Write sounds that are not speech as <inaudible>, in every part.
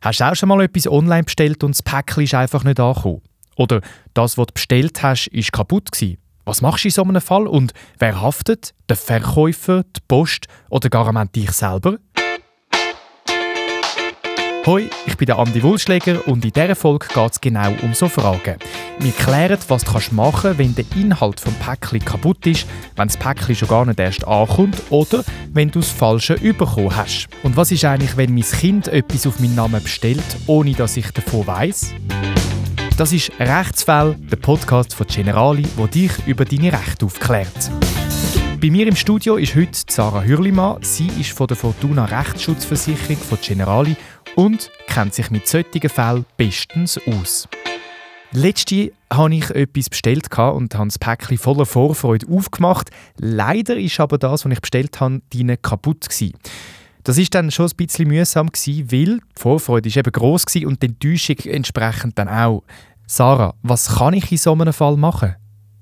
Hast du auch schon mal etwas online bestellt und das Päckchen ist einfach nicht angekommen? Oder das, was du bestellt hast, ist kaputt gewesen? Was machst du in so einem Fall und wer haftet? Der Verkäufer, die Post oder gar dich selber? Hoi, ich bin der Andi Wulschläger und in dieser Folge geht es genau um so Fragen. Wir klären, was du machen kannst, wenn der Inhalt des Päckchen kaputt ist, wenn das Päckchen schon gar nicht erst ankommt oder wenn du das Falsche bekommen hast. Und was ist eigentlich, wenn mein Kind etwas auf meinen Namen bestellt, ohne dass ich davon weiss? Das ist Rechtsfall, der Podcast von Generali, wo dich über deine Rechte aufklärt. Bei mir im Studio ist heute Sarah Hürlimann. Sie ist von der Fortuna Rechtsschutzversicherung von Generali und kennt sich mit solchen Fällen bestens aus. Letzte habe ich etwas bestellt und habe das Päckchen voller Vorfreude aufgemacht. Leider ist aber das, was ich bestellt habe, kaputt gewesen. Das ist dann schon ein bisschen mühsam gewesen, weil die Vorfreude ist eben gross und die Enttäuschung entsprechend dann auch. Sarah, was kann ich in so einem Fall machen?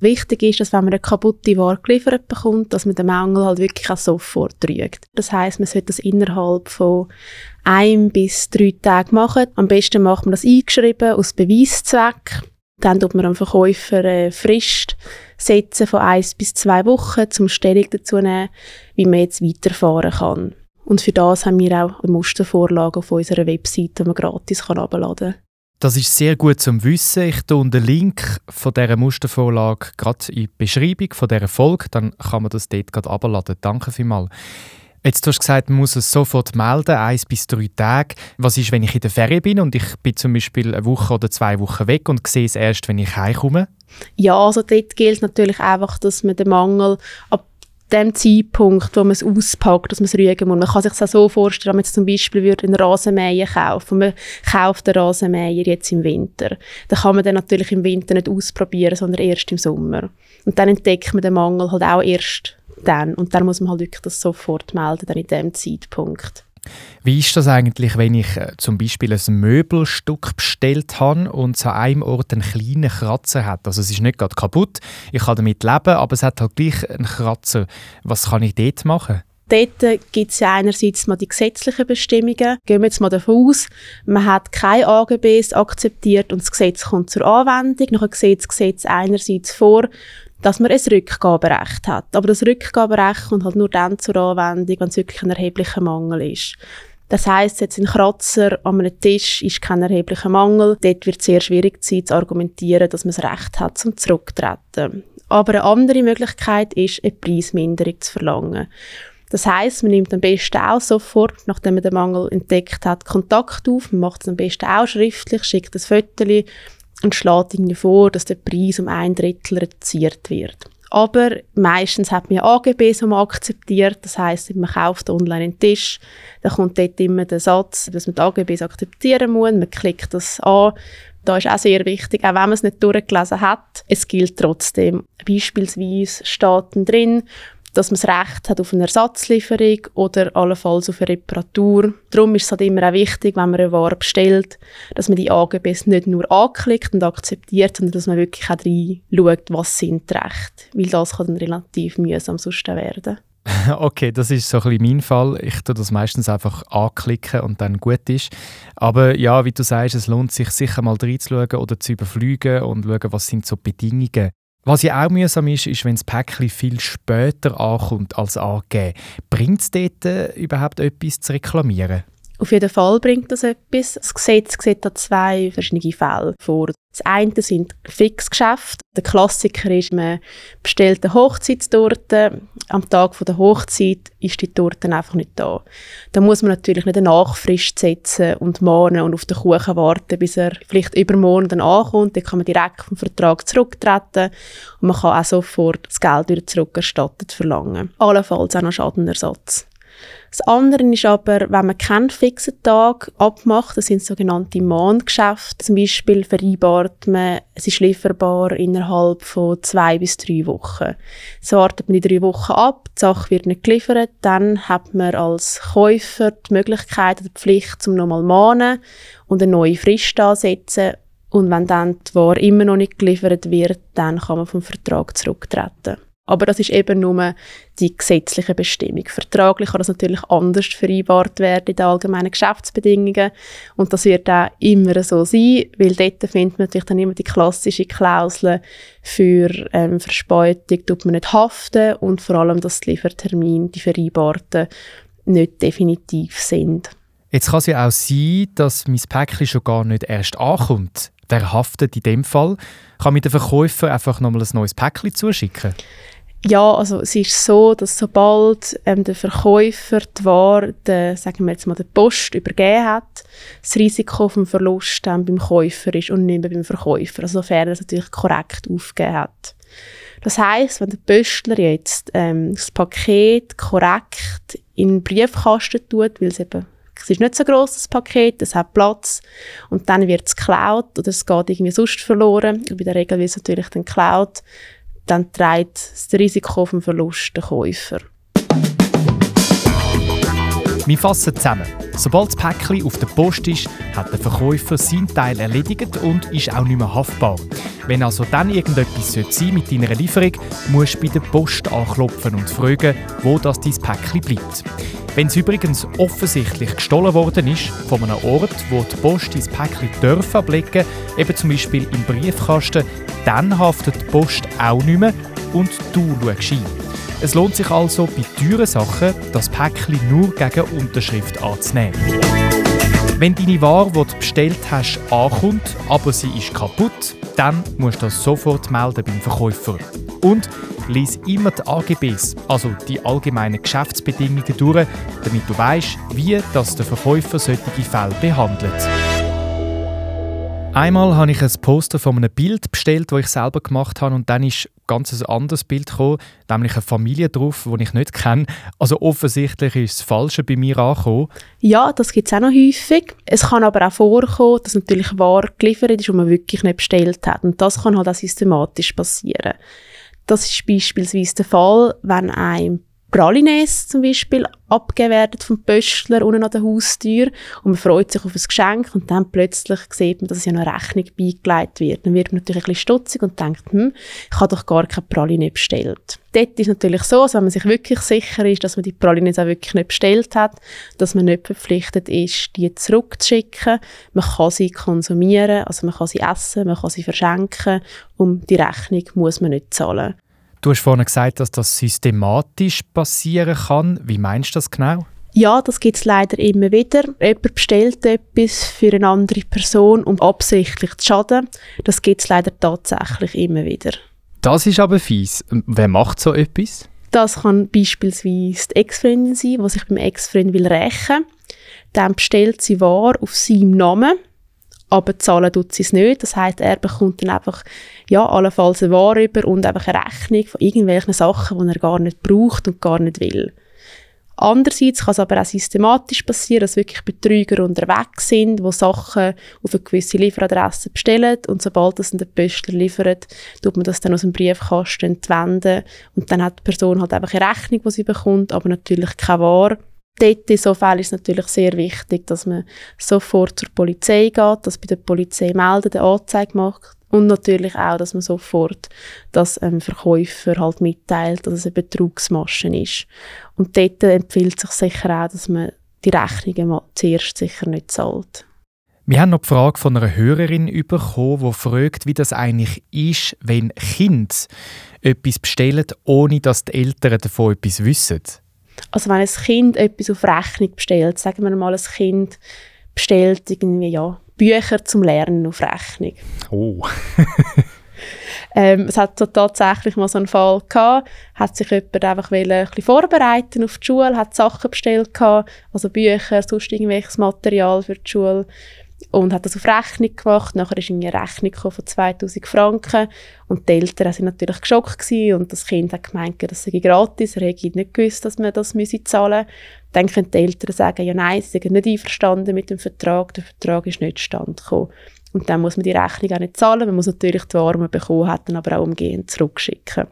Wichtig ist, dass wenn man eine kaputte Ware geliefert bekommt, dass man den Mangel halt wirklich auch sofort rügt. Das heißt, man sollte das innerhalb von ein bis drei Tagen machen. Am besten macht man das eingeschrieben aus Beweiszweck. Dann tut man am Verkäufer eine Frist setzen von eins bis zwei Wochen, zum Stellung dazu nehmen, wie man jetzt weiterfahren kann. Und für das haben wir auch eine Mustervorlage auf unserer Webseite, die man gratis herunterladen kann. Das ist sehr gut zum Wissen. Ich tue den Link von dieser Mustervorlage gerade in die Beschreibung von dieser Folge. Dann kann man das dort gerade abladen. Danke vielmals. Jetzt hast du gesagt, man muss es sofort melden, eins bis drei Tage. Was ist, wenn ich in der Ferien bin und ich bin zum Beispiel eine Woche oder zwei Wochen weg und sehe es erst, wenn ich heimkomme? Ja, also dort gilt natürlich einfach, dass man den Mangel ab dem Zeitpunkt, wo man es auspackt, dass man es rügen muss. Man kann sich das auch so vorstellen, wenn man jetzt zum Beispiel einen Rasenmäher kaufen und man kauft den Rasenmäher jetzt im Winter. Dann kann man den natürlich im Winter nicht ausprobieren, sondern erst im Sommer. Und dann entdeckt man den Mangel halt auch erst dann. Und dann muss man halt wirklich das sofort melden, dann in dem Zeitpunkt. Wie ist das eigentlich, wenn ich äh, zum Beispiel ein Möbelstück bestellt habe und an einem Ort einen kleinen Kratzer hat? Also es ist nicht gerade kaputt, ich kann damit leben, aber es hat halt gleich einen Kratzer. Was kann ich dort machen? Dort gibt es ja einerseits mal die gesetzlichen Bestimmungen. Gehen wir jetzt mal davon aus, man hat keine AGBs akzeptiert und das Gesetz kommt zur Anwendung. Nachher sieht das Gesetz einerseits vor, dass man ein Rückgaberecht hat. Aber das Rückgaberecht kommt halt nur dann zur Anwendung, wenn es wirklich ein erheblicher Mangel ist. Das heißt, jetzt ein Kratzer an einem Tisch ist kein erheblicher Mangel. Dort wird es sehr schwierig sein, zu argumentieren, dass man das Recht hat, zum Zurücktreten. Aber eine andere Möglichkeit ist, eine Preisminderung zu verlangen. Das heißt, man nimmt am besten auch sofort, nachdem man den Mangel entdeckt hat, Kontakt auf. Man macht es am besten auch schriftlich, schickt ein Foto und schlägt irgendwie vor, dass der Preis um ein Drittel reduziert wird. Aber meistens hat man AGBs, die akzeptiert. Das heißt, man kauft online einen Tisch, dann kommt dort immer der Satz, dass man die AGBs akzeptieren muss. Man klickt das an. Da ist auch sehr wichtig, auch wenn man es nicht durchgelesen hat, es gilt trotzdem. Beispielsweise steht drin, dass man das Recht hat auf eine Ersatzlieferung oder allenfalls auf eine Reparatur. Darum ist es halt immer auch wichtig, wenn man eine Ware bestellt, dass man die AGBs nicht nur anklickt und akzeptiert, sondern dass man wirklich auch reinschaut, was sind die Rechte. Weil das kann dann relativ mühsam sonst werden. <laughs> Okay, das ist so ein bisschen mein Fall. Ich tue das meistens einfach anklicken und dann gut ist. Aber ja, wie du sagst, es lohnt sich sicher mal reinzuschauen oder zu überfliegen und schauen, was sind so Bedingungen. Was ja auch mühsam ist, ist, wenn das Päckchen viel später ankommt als angegeben. Bringt es dort äh, überhaupt etwas zu reklamieren? Auf jeden Fall bringt das etwas. Das Gesetz sieht da zwei verschiedene Fälle vor. Das eine sind Fixgeschäfte. Der Klassiker ist, man bestellt eine Hochzeitstorte. Am Tag der Hochzeit ist die Torte einfach nicht da. Da muss man natürlich nicht eine Nachfrist setzen und mahnen und auf den Kuchen warten, bis er vielleicht übermorgen dann ankommt. Dann kann man direkt vom Vertrag zurücktreten und man kann auch sofort das Geld wieder zurückerstattet verlangen. Allenfalls auch noch Schadenersatz. Das andere ist aber, wenn man keinen fixen Tag abmacht, das sind sogenannte Mahngeschäfte. Zum Beispiel vereinbart man, es ist lieferbar innerhalb von zwei bis drei Wochen. So wartet man die drei Wochen ab, die Sache wird nicht geliefert, dann hat man als Käufer die Möglichkeit oder die Pflicht, zum nochmal mahnen und eine neue Frist ansetzen. Und wenn dann die Ware immer noch nicht geliefert wird, dann kann man vom Vertrag zurücktreten. Aber das ist eben nur die gesetzliche Bestimmung. Vertraglich kann das natürlich anders vereinbart werden in den allgemeinen Geschäftsbedingungen. Und das wird auch immer so sein, weil dort findet man natürlich dann immer die klassische Klausel für ähm, Verspätung, tut man nicht haften und vor allem, dass die Liefertermine, die vereinbarten, nicht definitiv sind. Jetzt kann es ja auch sein, dass mein Päckchen schon gar nicht erst ankommt. Wer haftet in dem Fall? Kann mir der Verkäufer einfach nochmal ein neues Päckchen zuschicken? Ja, also es ist so, dass sobald ähm, der Verkäufer die Ware, der, sagen wir jetzt mal, der Post übergeben hat, das Risiko vom Verlust dann beim Käufer ist und nicht mehr beim Verkäufer, also sofern er es natürlich korrekt aufgegeben hat. Das heißt, wenn der Postler jetzt ähm, das Paket korrekt in den Briefkasten tut, weil es eben es ist nicht so ein grosses Paket, es hat Platz und dann wird es geklaut oder es geht irgendwie sonst verloren. Und in der Regel wird es natürlich dann geklaut dann trägt das Risiko vom Verlust der Käufer. Wir fassen zusammen. Sobald das Päckchen auf der Post ist, hat der Verkäufer seinen Teil erledigt und ist auch nicht mehr haftbar. Wenn also dann irgendetwas sein mit deiner Lieferung, musst du bei der Post anklopfen und fragen, wo das dein Päckchen bleibt. Wenn es übrigens offensichtlich gestohlen worden ist, von einem Ort, wo die Post dein Päckchen dürfen ablegen eben zum Beispiel im Briefkasten, dann haftet die Post auch nicht mehr und du schaust ein. Es lohnt sich also bei teuren Sachen, das Päckchen nur gegen Unterschrift anzunehmen. Wenn deine Ware, die du bestellt hast, ankommt, aber sie ist kaputt, dann musst du das sofort melden beim Verkäufer. Und lies immer die AGBs, also die allgemeinen Geschäftsbedingungen durch, damit du weißt, wie das der Verkäufer solche Fälle behandelt. Einmal habe ich ein Poster von einem Bild bestellt, das ich selber gemacht habe und dann ist ganz ein anderes Bild gekommen, nämlich eine Familie drauf, die ich nicht kenne. Also offensichtlich ist das Falsche bei mir angekommen. Ja, das gibt es auch noch häufig. Es kann aber auch vorkommen, dass natürlich Ware geliefert ist, die man wirklich nicht bestellt hat. Und das kann halt auch systematisch passieren. Das ist beispielsweise der Fall, wenn ein Pralines zum Beispiel abgegeben werden vom Pöstler unten an der Haustür und man freut sich auf ein Geschenk und dann plötzlich sieht man, dass ja noch eine Rechnung beigelegt wird. Dann wird man natürlich ein bisschen stutzig und denkt, hm, ich habe doch gar keine Praline bestellt. Dort ist es natürlich so, dass wenn man sich wirklich sicher ist, dass man die Pralines auch wirklich nicht bestellt hat, dass man nicht verpflichtet ist, die zurückzuschicken. Man kann sie konsumieren, also man kann sie essen, man kann sie verschenken und die Rechnung muss man nicht zahlen. Du hast vorhin gesagt, dass das systematisch passieren kann. Wie meinst du das genau? Ja, das gibt es leider immer wieder. Jemand bestellt etwas für eine andere Person, um absichtlich zu schaden. Das gibt es leider tatsächlich immer wieder. Das ist aber fies. Wer macht so etwas? Das kann beispielsweise die Ex-Freundin sein, die sich beim Ex-Freund rächen will. Dann bestellt sie Ware auf seinem Namen aber zahlen tut sie es nicht. Das heißt, er bekommt dann einfach, ja, allenfalls eine Ware über und einfach eine Rechnung von irgendwelchen Sachen, die er gar nicht braucht und gar nicht will. Andererseits kann es aber auch systematisch passieren, dass wirklich Betrüger unterwegs sind, die Sachen auf eine gewisse Lieferadresse bestellen und sobald das der Postler liefert, tut man das dann aus dem Briefkasten entwenden und dann hat die Person halt einfach eine Rechnung, die sie bekommt, aber natürlich keine Ware dort in so Fällen ist es natürlich sehr wichtig, dass man sofort zur Polizei geht, dass bei der Polizei meldet, eine Anzeige macht und natürlich auch, dass man sofort das ähm, Verkäufer halt mitteilt, dass es eine Betrugsmasche ist. Und dort empfiehlt sich sicher auch, dass man die Rechnungen zuerst sicher nicht zahlt. Wir haben noch die Frage von einer Hörerin bekommen, die fragt, wie das eigentlich ist, wenn Kinder etwas bestellen, ohne dass die Eltern davon etwas wissen. Also wenn ein Kind etwas auf Rechnung bestellt, sagen wir mal, ein Kind bestellt irgendwie, ja, Bücher zum Lernen auf Rechnung. Oh. <laughs> ähm, es hat so tatsächlich mal so einen Fall gehabt, hat sich jemand einfach ein bisschen vorbereiten auf die Schule, hat Sachen bestellt gehabt, also Bücher, sonst irgendwelches Material für die Schule und hat das auf Rechnung gemacht. Nachher ist eine Rechnung von 2000 Franken und die Eltern waren natürlich geschockt gewesen und das Kind hat gemeint, das sei gratis, er hätte nicht gewusst, dass man das müsse zahlen Dann können die Eltern sagen, ja nein, sie sind nicht einverstanden mit dem Vertrag, der Vertrag ist nicht stand gekommen. Und dann muss man die Rechnung auch nicht zahlen, man muss natürlich die man bekommen hat, dann aber auch umgehend zurückschicken.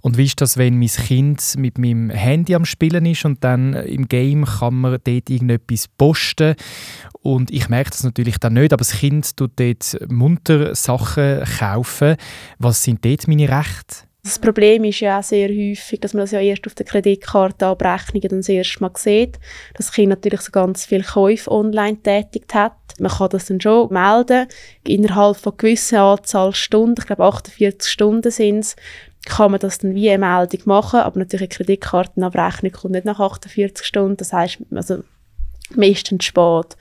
Und wie ist das, wenn mein Kind mit meinem Handy am Spielen ist und dann im Game kann man dort irgendetwas posten und ich merke das natürlich dann nicht, aber das Kind tut dort munter Sachen kaufen. Was sind dort meine Rechte? Das Problem ist ja auch sehr häufig, dass man das ja erst auf der Kreditkartenabrechnung dann das erste Mal sieht, dass das Kind natürlich so ganz viele Käufe online tätigt hat. Man kann das dann schon melden, innerhalb von gewisser Anzahl Stunden, ich glaube 48 Stunden sind es, kann man das dann wie eine Meldung machen, aber natürlich eine Kreditkartenabrechnung kommt nicht nach 48 Stunden, das heißt also meistens spät.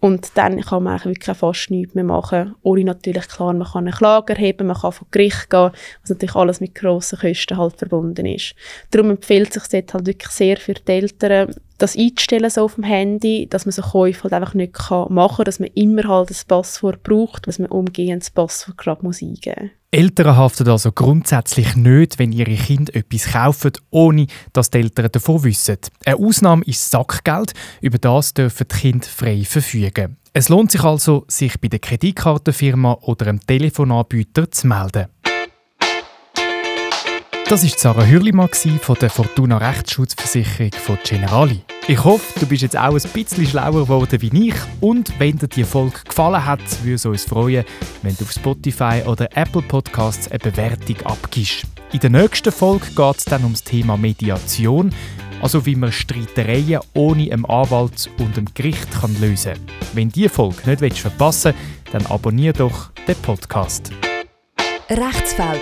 Und dann kann man eigentlich wirklich fast nichts mehr machen. Ohne natürlich, klar, man kann eine Klage erheben, man kann vor Gericht gehen, was natürlich alles mit grossen Kosten halt verbunden ist. Darum empfiehlt sich jetzt halt wirklich sehr für die Eltern, das einzustellen so auf dem Handy, dass man so Käufe halt einfach nicht machen kann, dass man immer halt das Passwort braucht, dass man umgehend das Passwort gerade muss eingeben muss. Eltern haften also grundsätzlich nicht, wenn ihre Kinder etwas kaufen, ohne dass die Eltern davon wissen. Eine Ausnahme ist Sackgeld. Über das dürfen die Kinder frei verfügen. Es lohnt sich also, sich bei der Kreditkartenfirma oder einem Telefonanbieter zu melden. Das war Sarah Hürlimann von der Fortuna Rechtsschutzversicherung von Generali. Ich hoffe, du bist jetzt auch ein bisschen schlauer geworden wie ich. Und wenn dir die Folge gefallen hat, würde es uns freuen, wenn du auf Spotify oder Apple Podcasts eine Bewertung abgibst. In der nächsten Folge geht es dann um das Thema Mediation, also wie man Streitereien ohne einen Anwalt und ein Gericht kann lösen kann. Wenn diese Folge nicht verpassen willst, dann abonniere doch den Podcast. Rechtsfall.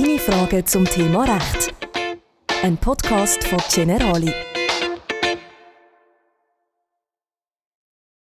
Deine Fragen zum Thema Recht. Ein Podcast von Generali.